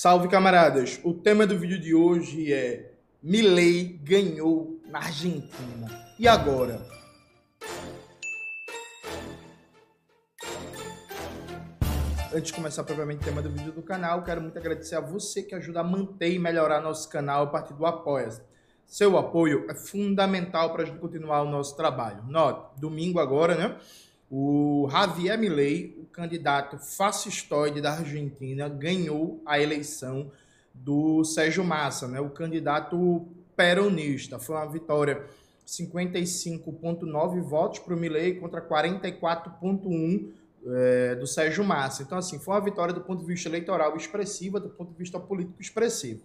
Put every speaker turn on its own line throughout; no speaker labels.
Salve camaradas! O tema do vídeo de hoje é Milley ganhou na Argentina. E agora? Antes de começar propriamente o tema do vídeo do canal, quero muito agradecer a você que ajuda a manter e melhorar nosso canal a partir do apoia -se. Seu apoio é fundamental para a gente continuar o nosso trabalho. Note, domingo agora, né? O Javier Milei, o candidato fascistoide da Argentina, ganhou a eleição do Sérgio Massa, né, o candidato peronista. Foi uma vitória 55,9 votos para o Milei contra 44,1 é, do Sérgio Massa. Então, assim, foi uma vitória do ponto de vista eleitoral expressiva, do ponto de vista político expressivo.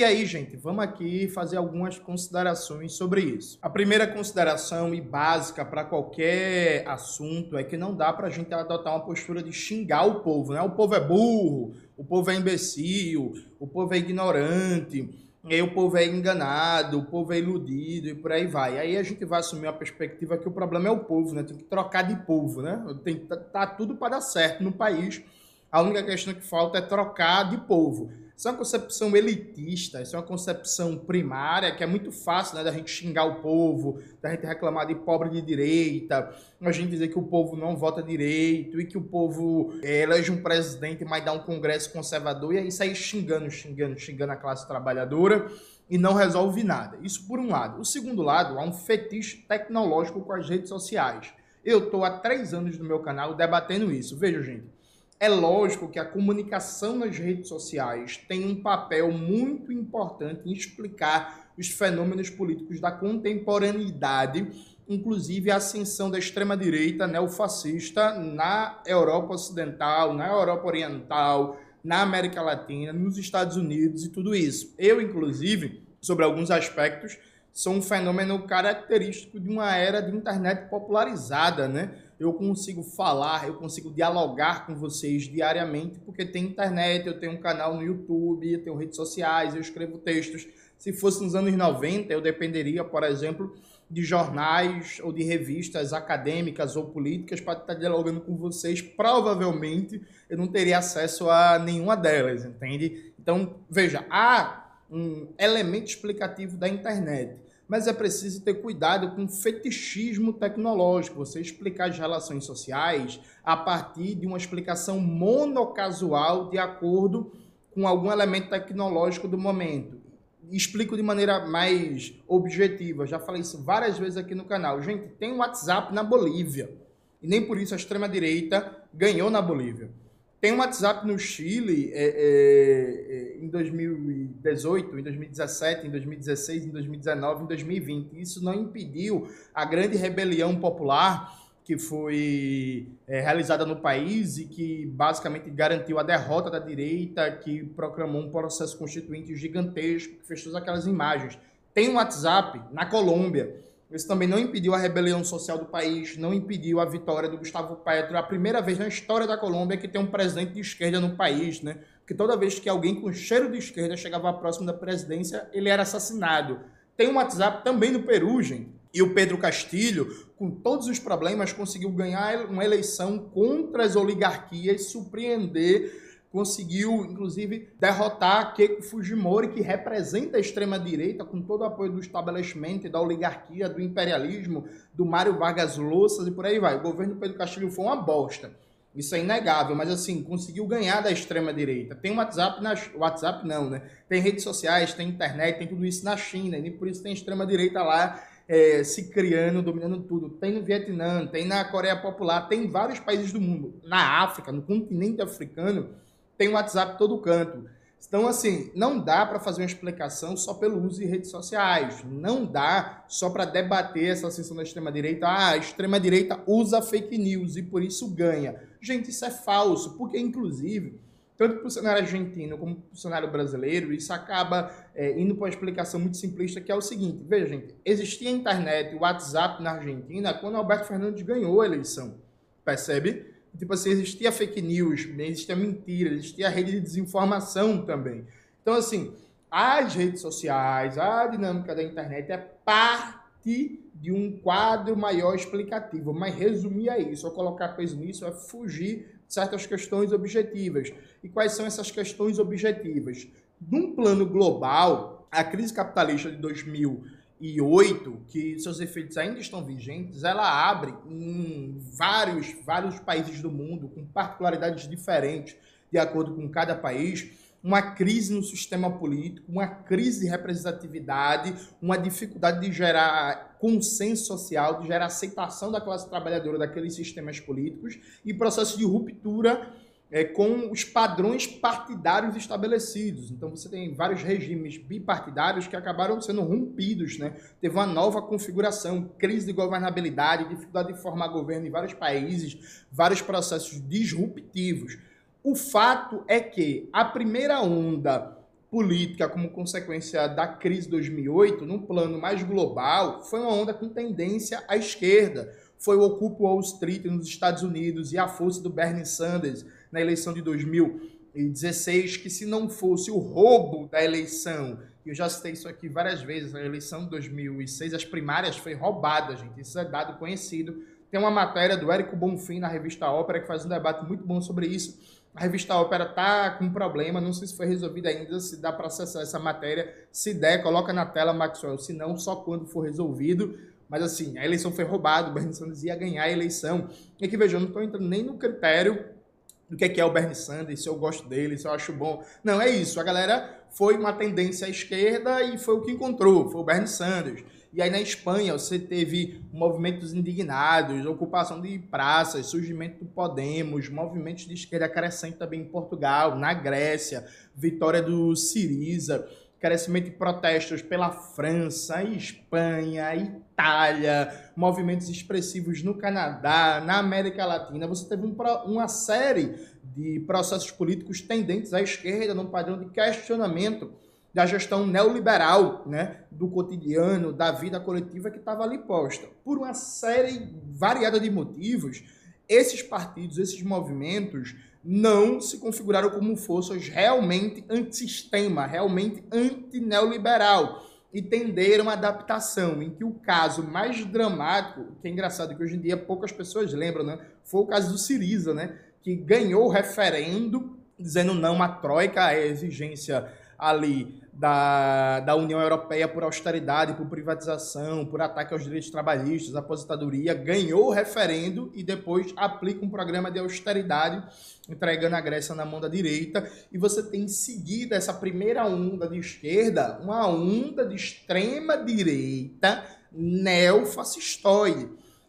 E aí, gente, vamos aqui fazer algumas considerações sobre isso. A primeira consideração e básica para qualquer assunto é que não dá para a gente adotar uma postura de xingar o povo, né? O povo é burro, o povo é imbecil, o povo é ignorante, e o povo é enganado, o povo é iludido e por aí vai. Aí a gente vai assumir a perspectiva que o problema é o povo, né? Tem que trocar de povo, né? Tem tá, tá tudo para dar certo no país. A única questão que falta é trocar de povo. Isso é uma concepção elitista, isso é uma concepção primária, que é muito fácil né, da gente xingar o povo, da gente reclamar de pobre de direita, a gente dizer que o povo não vota direito e que o povo é, elege um presidente, mas dá um congresso conservador, e aí sair xingando, xingando, xingando a classe trabalhadora e não resolve nada. Isso por um lado. O segundo lado, há um fetiche tecnológico com as redes sociais. Eu estou há três anos no meu canal debatendo isso. Veja, gente é lógico que a comunicação nas redes sociais tem um papel muito importante em explicar os fenômenos políticos da contemporaneidade, inclusive a ascensão da extrema-direita neofascista na Europa Ocidental, na Europa Oriental, na América Latina, nos Estados Unidos e tudo isso. Eu, inclusive, sobre alguns aspectos, sou um fenômeno característico de uma era de internet popularizada, né? Eu consigo falar, eu consigo dialogar com vocês diariamente, porque tem internet, eu tenho um canal no YouTube, eu tenho redes sociais, eu escrevo textos. Se fosse nos anos 90, eu dependeria, por exemplo, de jornais ou de revistas acadêmicas ou políticas para estar dialogando com vocês. Provavelmente eu não teria acesso a nenhuma delas, entende? Então, veja, há um elemento explicativo da internet mas é preciso ter cuidado com fetichismo tecnológico, você explicar as relações sociais a partir de uma explicação monocasual de acordo com algum elemento tecnológico do momento. Explico de maneira mais objetiva, já falei isso várias vezes aqui no canal. Gente, tem um WhatsApp na Bolívia, e nem por isso a extrema-direita ganhou na Bolívia. Tem um WhatsApp no Chile é, é, é em 2018, em 2017, em 2016, em 2019, em 2020. Isso não impediu a grande rebelião popular que foi é, realizada no país e que basicamente garantiu a derrota da direita, que proclamou um processo constituinte gigantesco, que fez todas aquelas imagens. Tem um WhatsApp na Colômbia isso também não impediu a rebelião social do país, não impediu a vitória do Gustavo Petro. É a primeira vez na história da Colômbia que tem um presidente de esquerda no país, né? Porque toda vez que alguém com cheiro de esquerda chegava próximo da presidência, ele era assassinado. Tem um WhatsApp também no Peru, gente. E o Pedro Castilho, com todos os problemas, conseguiu ganhar uma eleição contra as oligarquias, surpreender conseguiu, inclusive, derrotar Keiko Fujimori, que representa a extrema-direita, com todo o apoio do estabelecimento, da oligarquia, do imperialismo, do Mário Vargas Llosa e por aí vai. O governo Pedro Castilho foi uma bosta. Isso é inegável, mas assim, conseguiu ganhar da extrema-direita. Tem WhatsApp, na... WhatsApp não, né? Tem redes sociais, tem internet, tem tudo isso na China, e por isso tem extrema-direita lá é, se criando, dominando tudo. Tem no Vietnã, tem na Coreia Popular, tem em vários países do mundo. Na África, no continente africano, tem WhatsApp todo canto. Então, assim, não dá para fazer uma explicação só pelo uso de redes sociais. Não dá só para debater essa ascensão da extrema-direita. Ah, a extrema-direita usa fake news e por isso ganha. Gente, isso é falso, porque, inclusive, tanto para o cenário argentino como para o cenário brasileiro, isso acaba é, indo para uma explicação muito simplista, que é o seguinte. Veja, gente, existia a internet, o WhatsApp na Argentina quando Alberto Fernandes ganhou a eleição. Percebe? Tipo assim, existia fake news, existia mentira, existia rede de desinformação também. Então, assim, as redes sociais, a dinâmica da internet é parte de um quadro maior explicativo. Mas resumir é isso, ou colocar peso nisso, é fugir certas questões objetivas. E quais são essas questões objetivas? Num plano global, a crise capitalista de 2008, que seus efeitos ainda estão vigentes, ela abre em vários, vários países do mundo, com particularidades diferentes de acordo com cada país, uma crise no sistema político, uma crise de representatividade, uma dificuldade de gerar consenso social, de gerar aceitação da classe trabalhadora daqueles sistemas políticos e processo de ruptura é, com os padrões partidários estabelecidos. Então você tem vários regimes bipartidários que acabaram sendo rompidos, né? Teve uma nova configuração, crise de governabilidade, dificuldade de formar governo em vários países, vários processos disruptivos. O fato é que a primeira onda política como consequência da crise de 2008, num plano mais global, foi uma onda com tendência à esquerda. Foi o Ocupa Wall Street nos Estados Unidos e a força do Bernie Sanders na eleição de 2016, que se não fosse o roubo da eleição, eu já citei isso aqui várias vezes, na eleição de 2006, as primárias foi roubada, gente, isso é dado conhecido. Tem uma matéria do Érico Bonfim na revista Ópera que faz um debate muito bom sobre isso a revista Ópera tá com um problema, não sei se foi resolvido ainda, se dá para acessar essa matéria. Se der, coloca na tela, Maxwell. Se não, só quando for resolvido. Mas assim, a eleição foi roubada, o Bernie Sanders ia ganhar a eleição. E veja, eu não estou entrando nem no critério do que é, que é o Bernie Sanders, se eu gosto dele, se eu acho bom. Não, é isso. A galera foi uma tendência à esquerda e foi o que encontrou, foi o Bernie Sanders. E aí na Espanha você teve movimentos indignados, ocupação de praças, surgimento do Podemos, movimentos de esquerda crescente também em Portugal, na Grécia, vitória do Siriza, crescimento de protestos pela França, Espanha, Itália, movimentos expressivos no Canadá, na América Latina. Você teve um, uma série de processos políticos tendentes à esquerda, num padrão de questionamento da gestão neoliberal, né, do cotidiano, da vida coletiva que estava ali posta. Por uma série variada de motivos, esses partidos, esses movimentos não se configuraram como forças realmente antissistema, realmente antineoliberal e tenderam a adaptação, em que o caso mais dramático, que é engraçado que hoje em dia poucas pessoas lembram, né, foi o caso do Siriza, né, que ganhou o referendo dizendo não à troika, à exigência ali da, da União Europeia por austeridade, por privatização, por ataque aos direitos trabalhistas, aposentadoria, ganhou o referendo e depois aplica um programa de austeridade, entregando a Grécia na mão da direita. E você tem em seguida essa primeira onda de esquerda, uma onda de extrema direita neofascistoide.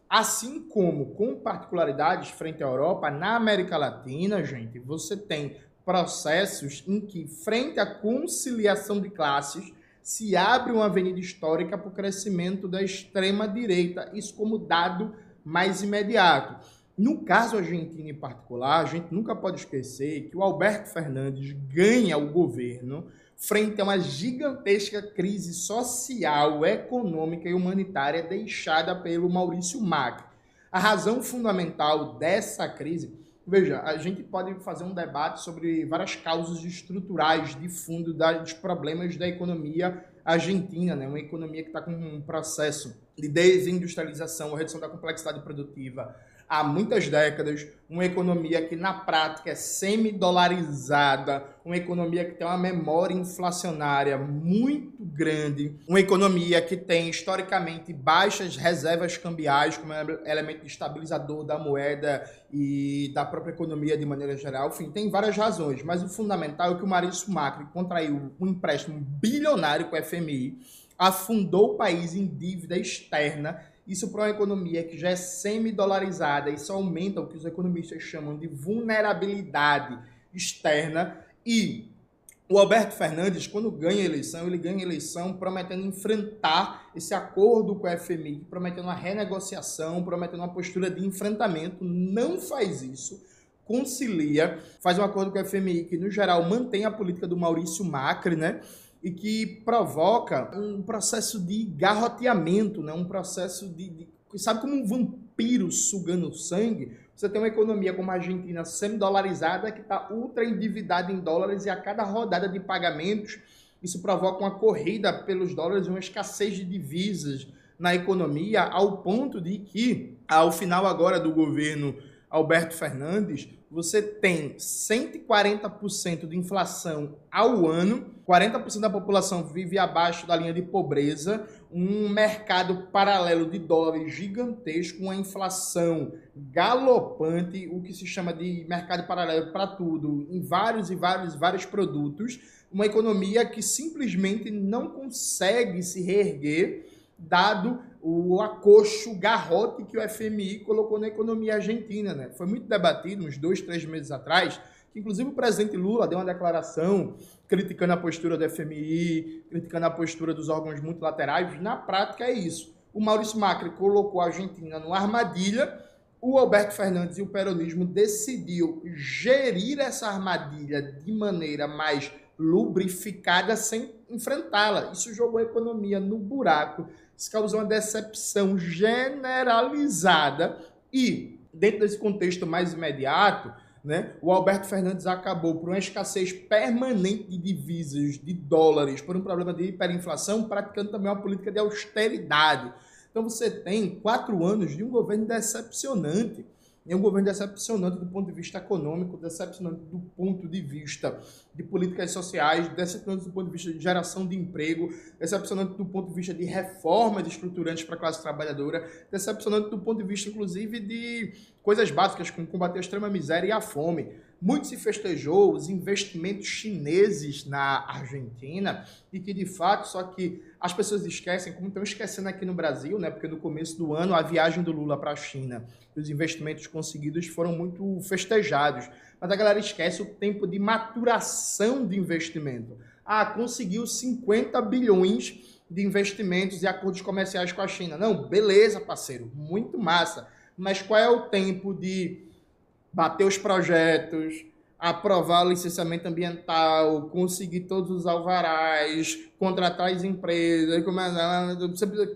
Assim como, com particularidades frente à Europa, na América Latina, gente, você tem processos em que, frente à conciliação de classes, se abre uma avenida histórica para o crescimento da extrema-direita, isso como dado mais imediato. No caso argentino em particular, a gente nunca pode esquecer que o Alberto Fernandes ganha o governo frente a uma gigantesca crise social, econômica e humanitária deixada pelo Maurício Macri. A razão fundamental dessa crise Veja, a gente pode fazer um debate sobre várias causas estruturais de fundo dos problemas da economia argentina, né? uma economia que está com um processo de desindustrialização, redução da complexidade produtiva, há muitas décadas, uma economia que na prática é semi-dolarizada, uma economia que tem uma memória inflacionária muito grande, uma economia que tem historicamente baixas reservas cambiais como elemento estabilizador da moeda e da própria economia de maneira geral. Enfim, tem várias razões, mas o fundamental é que o Maurício Macri contraiu um empréstimo bilionário com o FMI, afundou o país em dívida externa isso para uma economia que já é semi-dolarizada, isso aumenta o que os economistas chamam de vulnerabilidade externa. E o Alberto Fernandes, quando ganha a eleição, ele ganha a eleição prometendo enfrentar esse acordo com a FMI, prometendo uma renegociação, prometendo uma postura de enfrentamento. Não faz isso concilia, faz um acordo com a FMI que, no geral, mantém a política do Maurício Macri, né? e que provoca um processo de garroteamento, né? um processo de, de sabe como um vampiro sugando sangue? Você tem uma economia como a Argentina semi-dolarizada que está ultra endividada em dólares e a cada rodada de pagamentos isso provoca uma corrida pelos dólares, uma escassez de divisas na economia, ao ponto de que, ao final agora do governo Alberto Fernandes, você tem 140% de inflação ao ano, 40% da população vive abaixo da linha de pobreza, um mercado paralelo de dólares gigantesco, uma inflação galopante, o que se chama de mercado paralelo para tudo, em vários e vários vários produtos, uma economia que simplesmente não consegue se reerguer dado o acocho, o garrote que o FMI colocou na economia argentina. Né? Foi muito debatido uns dois, três meses atrás, que inclusive o presidente Lula deu uma declaração criticando a postura do FMI, criticando a postura dos órgãos multilaterais. Na prática é isso. O Maurício Macri colocou a Argentina numa armadilha, o Alberto Fernandes e o peronismo decidiu gerir essa armadilha de maneira mais lubrificada sem enfrentá-la. Isso jogou a economia no buraco isso causou uma decepção generalizada e, dentro desse contexto mais imediato, né, o Alberto Fernandes acabou por uma escassez permanente de divisas, de dólares, por um problema de hiperinflação, praticando também uma política de austeridade. Então você tem quatro anos de um governo decepcionante é um governo decepcionante do ponto de vista econômico, decepcionante do ponto de vista de políticas sociais, decepcionante do ponto de vista de geração de emprego, decepcionante do ponto de vista de reformas estruturantes para a classe trabalhadora, decepcionante do ponto de vista, inclusive, de coisas básicas como combater a extrema miséria e a fome. Muito se festejou os investimentos chineses na Argentina e que, de fato, só que as pessoas esquecem, como estão esquecendo aqui no Brasil, né? Porque no começo do ano a viagem do Lula para a China e os investimentos conseguidos foram muito festejados. Mas a galera esquece o tempo de maturação de investimento. Ah, conseguiu 50 bilhões de investimentos e acordos comerciais com a China. Não, beleza, parceiro, muito massa. Mas qual é o tempo de bater os projetos, aprovar licenciamento ambiental, conseguir todos os alvarás, contratar as empresas,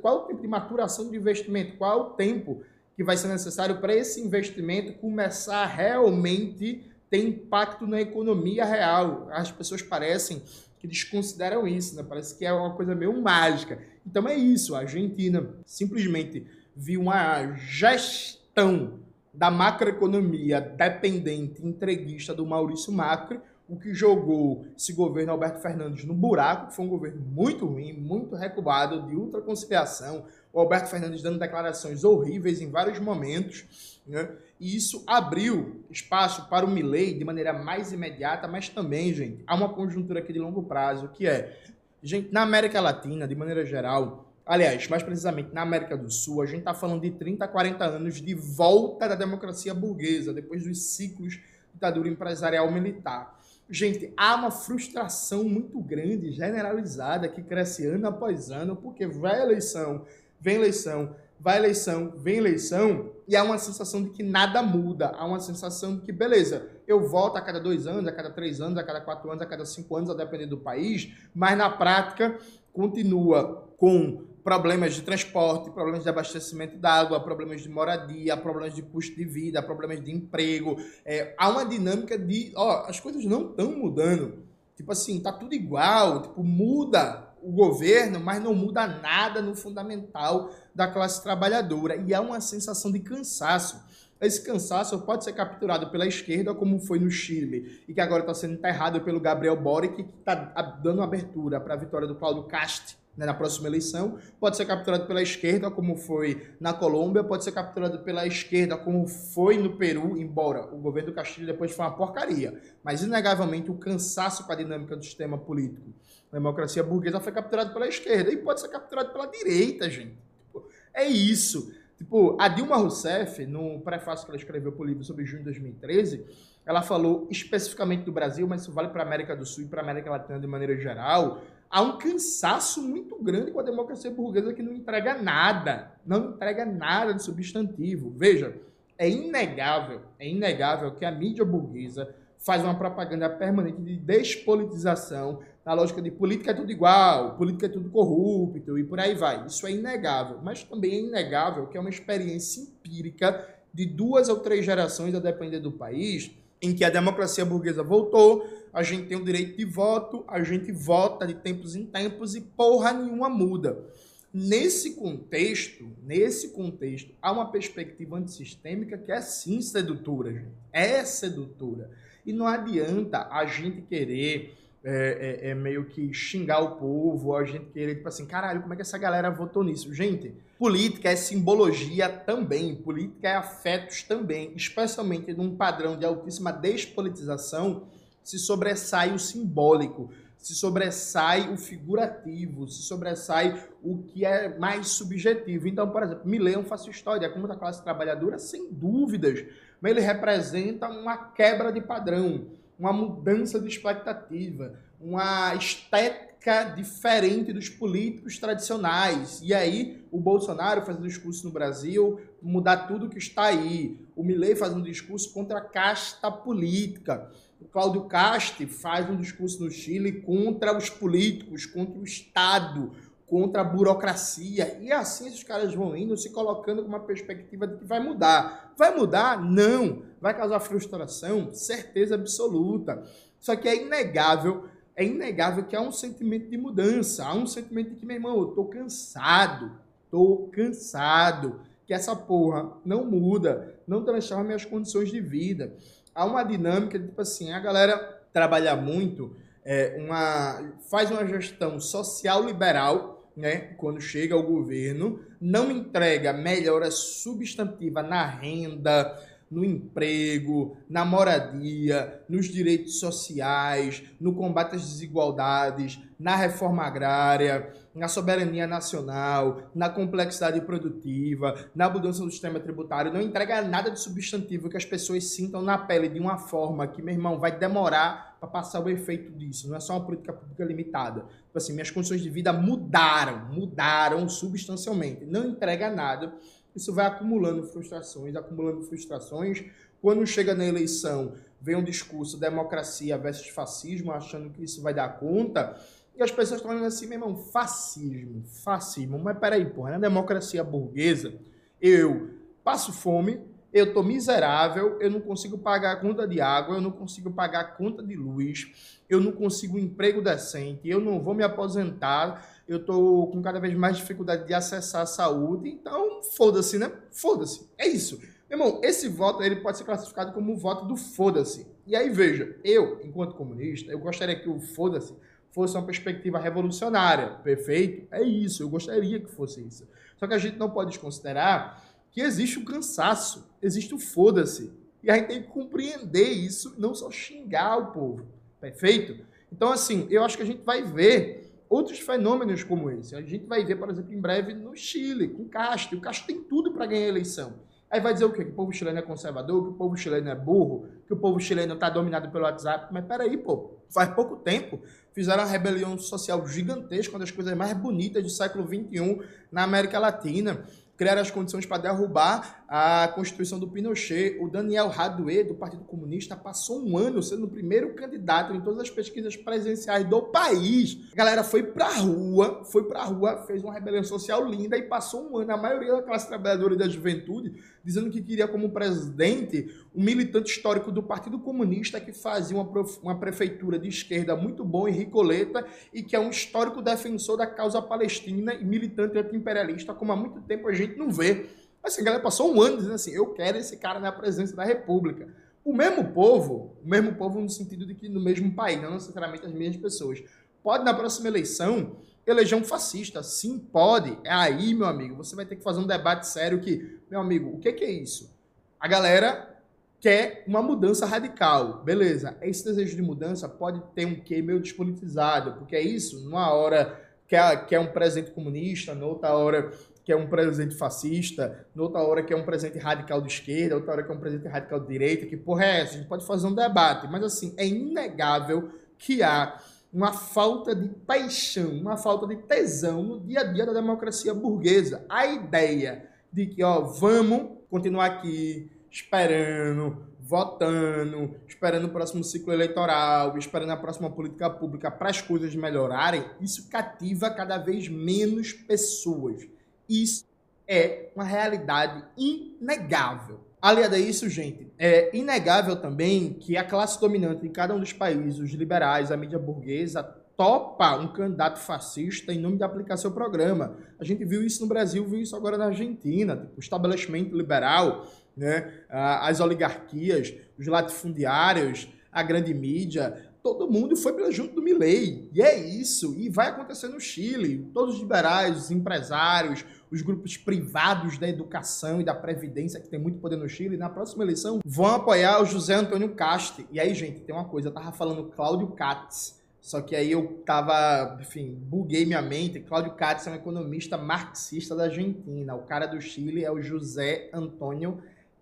qual o tempo de maturação de investimento, qual o tempo que vai ser necessário para esse investimento começar a realmente ter impacto na economia real. As pessoas parecem que desconsideram isso, né? Parece que é uma coisa meio mágica. Então é isso, a Argentina simplesmente viu uma gestão da macroeconomia dependente entreguista do Maurício Macri, o que jogou esse governo Alberto Fernandes no buraco, que foi um governo muito ruim, muito recubado, de ultraconciliação, o Alberto Fernandes dando declarações horríveis em vários momentos, né? e isso abriu espaço para o Milley de maneira mais imediata, mas também, gente, há uma conjuntura aqui de longo prazo, que é, gente, na América Latina, de maneira geral, Aliás, mais precisamente na América do Sul, a gente está falando de 30, 40 anos de volta da democracia burguesa, depois dos ciclos de ditadura empresarial militar. Gente, há uma frustração muito grande, generalizada, que cresce ano após ano, porque vai eleição, vem eleição, vai eleição, vem eleição, e há uma sensação de que nada muda. Há uma sensação de que, beleza, eu volto a cada dois anos, a cada três anos, a cada quatro anos, a cada cinco anos, a depender do país, mas na prática continua com problemas de transporte, problemas de abastecimento d'água, problemas de moradia, problemas de custo de vida, problemas de emprego. É, há uma dinâmica de, ó, as coisas não estão mudando. Tipo assim, tá tudo igual, tipo, muda o governo, mas não muda nada no fundamental da classe trabalhadora. E há uma sensação de cansaço. Esse cansaço pode ser capturado pela esquerda, como foi no Chile, e que agora está sendo enterrado pelo Gabriel Boric, que está dando abertura para a vitória do Cláudio Cast né, na próxima eleição, pode ser capturado pela esquerda, como foi na Colômbia, pode ser capturado pela esquerda, como foi no Peru, embora o governo do Castilho depois foi uma porcaria. Mas, inegavelmente, o cansaço com a dinâmica do sistema político, a democracia burguesa, foi capturado pela esquerda e pode ser capturado pela direita, gente. Tipo, é isso. Tipo, a Dilma Rousseff, no prefácio que ela escreveu para o livro sobre junho de 2013, ela falou especificamente do Brasil, mas isso vale para a América do Sul e para a América Latina de maneira geral, há um cansaço muito grande com a democracia burguesa que não entrega nada, não entrega nada de substantivo. Veja, é inegável, é inegável que a mídia burguesa faz uma propaganda permanente de despolitização, na lógica de política é tudo igual, política é tudo corrupto e por aí vai. Isso é inegável, mas também é inegável que é uma experiência empírica de duas ou três gerações, a depender do país, em que a democracia burguesa voltou, a gente tem o direito de voto, a gente vota de tempos em tempos e porra nenhuma muda. Nesse contexto, nesse contexto, há uma perspectiva antissistêmica que é sim sedutora, gente. É sedutora. E não adianta a gente querer é, é, é, meio que xingar o povo, a gente querer, tipo assim, caralho, como é que essa galera votou nisso? Gente, política é simbologia também, política é afetos também, especialmente num padrão de altíssima despolitização, se sobressai o simbólico, se sobressai o figurativo, se sobressai o que é mais subjetivo. Então, por exemplo, Milei faço história, como da classe trabalhadora, sem dúvidas, mas ele representa uma quebra de padrão uma mudança de expectativa, uma estética diferente dos políticos tradicionais. E aí, o Bolsonaro fazendo discurso no Brasil, mudar tudo que está aí. O Milley fazendo discurso contra a casta política. O Cláudio Castro faz um discurso no Chile contra os políticos, contra o Estado, contra a burocracia. E assim esses caras vão indo, se colocando com uma perspectiva de que vai mudar. Vai mudar? Não. Vai causar frustração? Certeza absoluta. Só que é inegável, é inegável que há um sentimento de mudança, há um sentimento de que, meu irmão, eu tô cansado, tô cansado, que essa porra não muda, não transforma minhas condições de vida. Há uma dinâmica, tipo assim, a galera trabalha muito, é, uma, faz uma gestão social liberal né, quando chega ao governo, não entrega melhora substantiva na renda, no emprego, na moradia, nos direitos sociais, no combate às desigualdades, na reforma agrária, na soberania nacional, na complexidade produtiva, na mudança do sistema tributário, não entrega nada de substantivo que as pessoas sintam na pele de uma forma que, meu irmão, vai demorar para passar o efeito disso. Não é só uma política pública limitada. Tipo assim, minhas condições de vida mudaram, mudaram substancialmente. Não entrega nada isso vai acumulando frustrações, acumulando frustrações. Quando chega na eleição, vem um discurso democracia versus fascismo, achando que isso vai dar conta. E as pessoas estão olhando assim, meu irmão, fascismo, fascismo. Mas peraí, porra, na democracia burguesa, eu passo fome, eu tô miserável, eu não consigo pagar a conta de água, eu não consigo pagar a conta de luz, eu não consigo um emprego decente, eu não vou me aposentar, eu tô com cada vez mais dificuldade de acessar a saúde, então foda-se, né? Foda-se. É isso. Meu irmão, esse voto ele pode ser classificado como um voto do foda-se. E aí, veja, eu, enquanto comunista, eu gostaria que o foda-se fosse uma perspectiva revolucionária. Perfeito? É isso, eu gostaria que fosse isso. Só que a gente não pode desconsiderar que existe o cansaço, existe o foda-se. E a gente tem que compreender isso, não só xingar o povo. Perfeito? Então, assim, eu acho que a gente vai ver outros fenômenos como esse. A gente vai ver, por exemplo, em breve no Chile, com Castro. O Castro tem tudo para ganhar a eleição. Aí vai dizer o quê? Que o povo chileno é conservador, que o povo chileno é burro, que o povo chileno está dominado pelo WhatsApp. Mas peraí, pô, faz pouco tempo fizeram uma rebelião social gigantesca, uma das coisas mais bonitas do século XXI na América Latina criaram as condições para derrubar a Constituição do Pinochet. O Daniel Radue, do Partido Comunista, passou um ano sendo o primeiro candidato em todas as pesquisas presenciais do país. A galera foi pra rua, foi pra rua, fez uma rebelião social linda e passou um ano. A maioria da classe trabalhadora e da juventude dizendo que queria como presidente um militante histórico do Partido Comunista que fazia uma, uma prefeitura de esquerda muito bom, Henrique Oleta, e que é um histórico defensor da causa palestina e militante anti-imperialista, como há muito tempo a gente não vê. Assim, a galera passou um ano dizendo assim, eu quero esse cara na presença da República. O mesmo povo, o mesmo povo no sentido de que no mesmo país, não necessariamente as mesmas pessoas, pode na próxima eleição eleger um fascista. Sim, pode. É aí, meu amigo, você vai ter que fazer um debate sério que, meu amigo, o que, que é isso? A galera quer uma mudança radical. Beleza, esse desejo de mudança pode ter um quê meio despolitizado, porque é isso, numa hora quer, quer um presente comunista, noutra hora que é um presente fascista, noutra hora que é um presente radical de esquerda, outra hora que é um presente radical de direita, que porra é essa? A gente pode fazer um debate, mas assim, é inegável que há uma falta de paixão, uma falta de tesão no dia a dia da democracia burguesa. A ideia de que, ó, vamos continuar aqui esperando, votando, esperando o próximo ciclo eleitoral, esperando a próxima política pública para as coisas melhorarem, isso cativa cada vez menos pessoas. Isso é uma realidade inegável. Aliado a isso, gente, é inegável também que a classe dominante em cada um dos países, os liberais, a mídia burguesa, topa um candidato fascista em nome de aplicar seu programa. A gente viu isso no Brasil, viu isso agora na Argentina, tipo, o estabelecimento liberal, né, as oligarquias, os latifundiários, a grande mídia, todo mundo foi pela junto do Milley. E é isso. E vai acontecer no Chile. Todos os liberais, os empresários, os grupos privados da educação e da previdência, que tem muito poder no Chile, na próxima eleição, vão apoiar o José Antônio Caste. E aí, gente, tem uma coisa, eu tava falando Cláudio Katz só que aí eu tava, enfim, buguei minha mente. Cláudio Katz é um economista marxista da Argentina. O cara do Chile é o José Antônio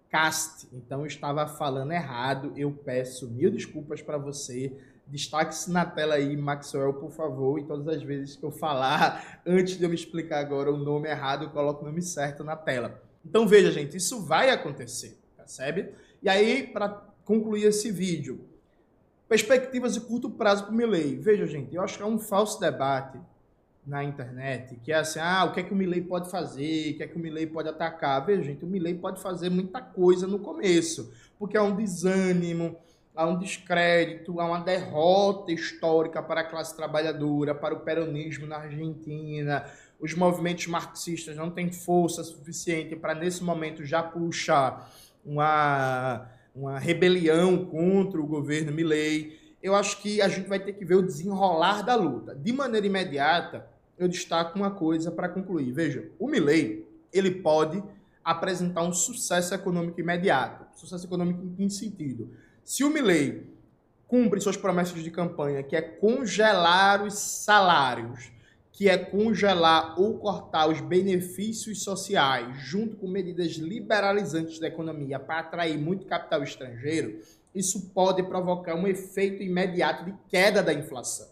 Cast. Então eu estava falando errado. Eu peço mil desculpas para você. Destaque-se na tela aí, Maxwell, por favor. E todas as vezes que eu falar, antes de eu me explicar agora o nome errado, eu coloco o nome certo na tela. Então veja, gente, isso vai acontecer, percebe? E aí, para concluir esse vídeo, Perspectivas de curto prazo para o Milley. Veja, gente, eu acho que é um falso debate na internet, que é assim, ah, o que é que o Milley pode fazer, o que é que o Milley pode atacar. Veja, gente, o Milley pode fazer muita coisa no começo, porque há um desânimo, há um descrédito, há uma derrota histórica para a classe trabalhadora, para o peronismo na Argentina. Os movimentos marxistas não têm força suficiente para, nesse momento, já puxar uma uma rebelião contra o governo Milley. Eu acho que a gente vai ter que ver o desenrolar da luta. De maneira imediata, eu destaco uma coisa para concluir. Veja, o Milley, ele pode apresentar um sucesso econômico imediato. Sucesso econômico em que sentido? Se o Milley cumpre suas promessas de campanha, que é congelar os salários, que é congelar ou cortar os benefícios sociais, junto com medidas liberalizantes da economia para atrair muito capital estrangeiro, isso pode provocar um efeito imediato de queda da inflação.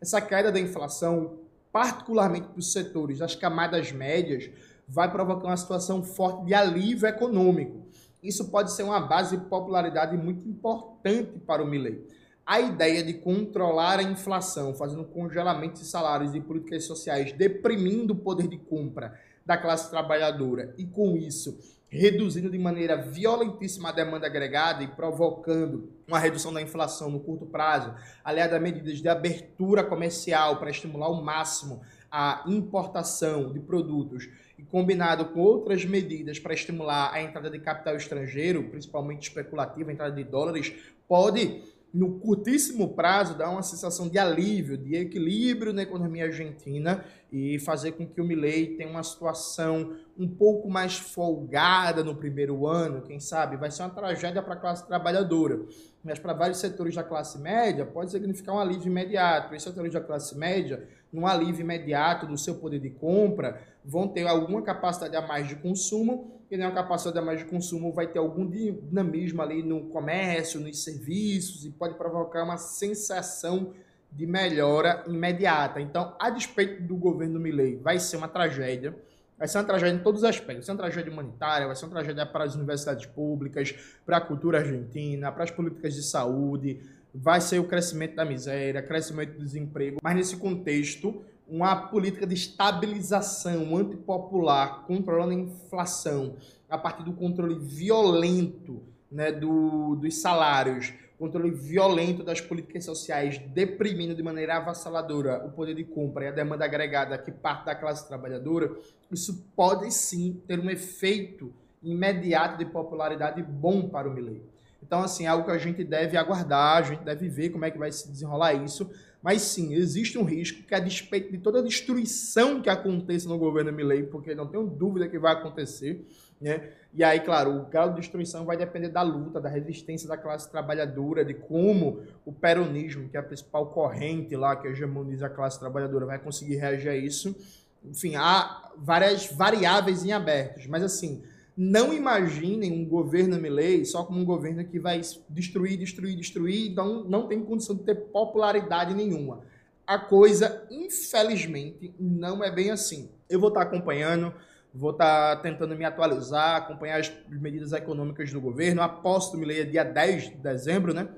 Essa queda da inflação, particularmente para os setores das camadas médias, vai provocar uma situação forte de alívio econômico. Isso pode ser uma base de popularidade muito importante para o Milley. A ideia de controlar a inflação, fazendo congelamento de salários e políticas sociais, deprimindo o poder de compra da classe trabalhadora e, com isso, reduzindo de maneira violentíssima a demanda agregada e provocando uma redução da inflação no curto prazo, aliada a medidas de abertura comercial para estimular ao máximo a importação de produtos e combinado com outras medidas para estimular a entrada de capital estrangeiro, principalmente especulativo, a entrada de dólares, pode no curtíssimo prazo, dar uma sensação de alívio, de equilíbrio na economia argentina e fazer com que o Milley tenha uma situação um pouco mais folgada no primeiro ano, quem sabe, vai ser uma tragédia para a classe trabalhadora. Mas para vários setores da classe média, pode significar um alívio imediato. Os setores da classe média, num alívio imediato do seu poder de compra, vão ter alguma capacidade a mais de consumo que nem uma capacidade a mais de consumo vai ter algum dinamismo ali no comércio, nos serviços e pode provocar uma sensação de melhora imediata. Então, a despeito do governo Milley, vai ser uma tragédia. Vai ser uma tragédia em todos os aspectos. Vai ser uma tragédia humanitária, vai ser uma tragédia para as universidades públicas, para a cultura argentina, para as políticas de saúde, vai ser o crescimento da miséria, crescimento do desemprego. Mas nesse contexto, uma política de estabilização antipopular, controlando a inflação a partir do controle violento né, do, dos salários, controle violento das políticas sociais, deprimindo de maneira avassaladora o poder de compra e a demanda agregada que parte da classe trabalhadora, isso pode sim ter um efeito imediato de popularidade bom para o Milley. Então, assim, é algo que a gente deve aguardar, a gente deve ver como é que vai se desenrolar isso, mas sim, existe um risco que, a despeito de toda a destruição que aconteça no governo Milley, porque não tenho dúvida que vai acontecer, né? E aí, claro, o grau de destruição vai depender da luta, da resistência da classe trabalhadora, de como o peronismo, que é a principal corrente lá que hegemoniza a classe trabalhadora, vai conseguir reagir a isso. Enfim, há várias variáveis em abertos, mas assim, não imaginem um governo Milley só como um governo que vai destruir, destruir, destruir, então não tem condição de ter popularidade nenhuma. A coisa, infelizmente, não é bem assim. Eu vou estar acompanhando, vou estar tentando me atualizar, acompanhar as medidas econômicas do governo. Aposto Milley é dia 10 de dezembro, né?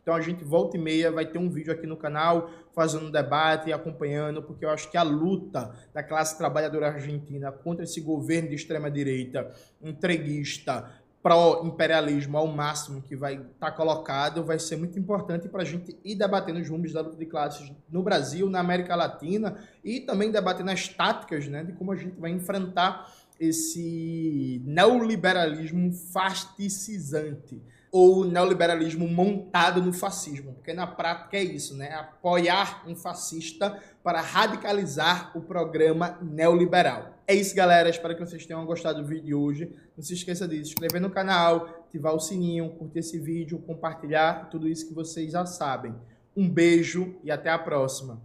Então a gente volta e meia vai ter um vídeo aqui no canal fazendo debate e acompanhando, porque eu acho que a luta da classe trabalhadora argentina contra esse governo de extrema direita, entreguista, pró-imperialismo ao máximo que vai estar tá colocado, vai ser muito importante para a gente ir debatendo os rumos da luta de classes no Brasil, na América Latina e também debatendo as táticas né, de como a gente vai enfrentar esse neoliberalismo fasticizante ou neoliberalismo montado no fascismo, porque na prática é isso, né? Apoiar um fascista para radicalizar o programa neoliberal. É isso, galera. Espero que vocês tenham gostado do vídeo de hoje. Não se esqueça de se inscrever no canal, ativar o sininho, curtir esse vídeo, compartilhar, tudo isso que vocês já sabem. Um beijo e até a próxima.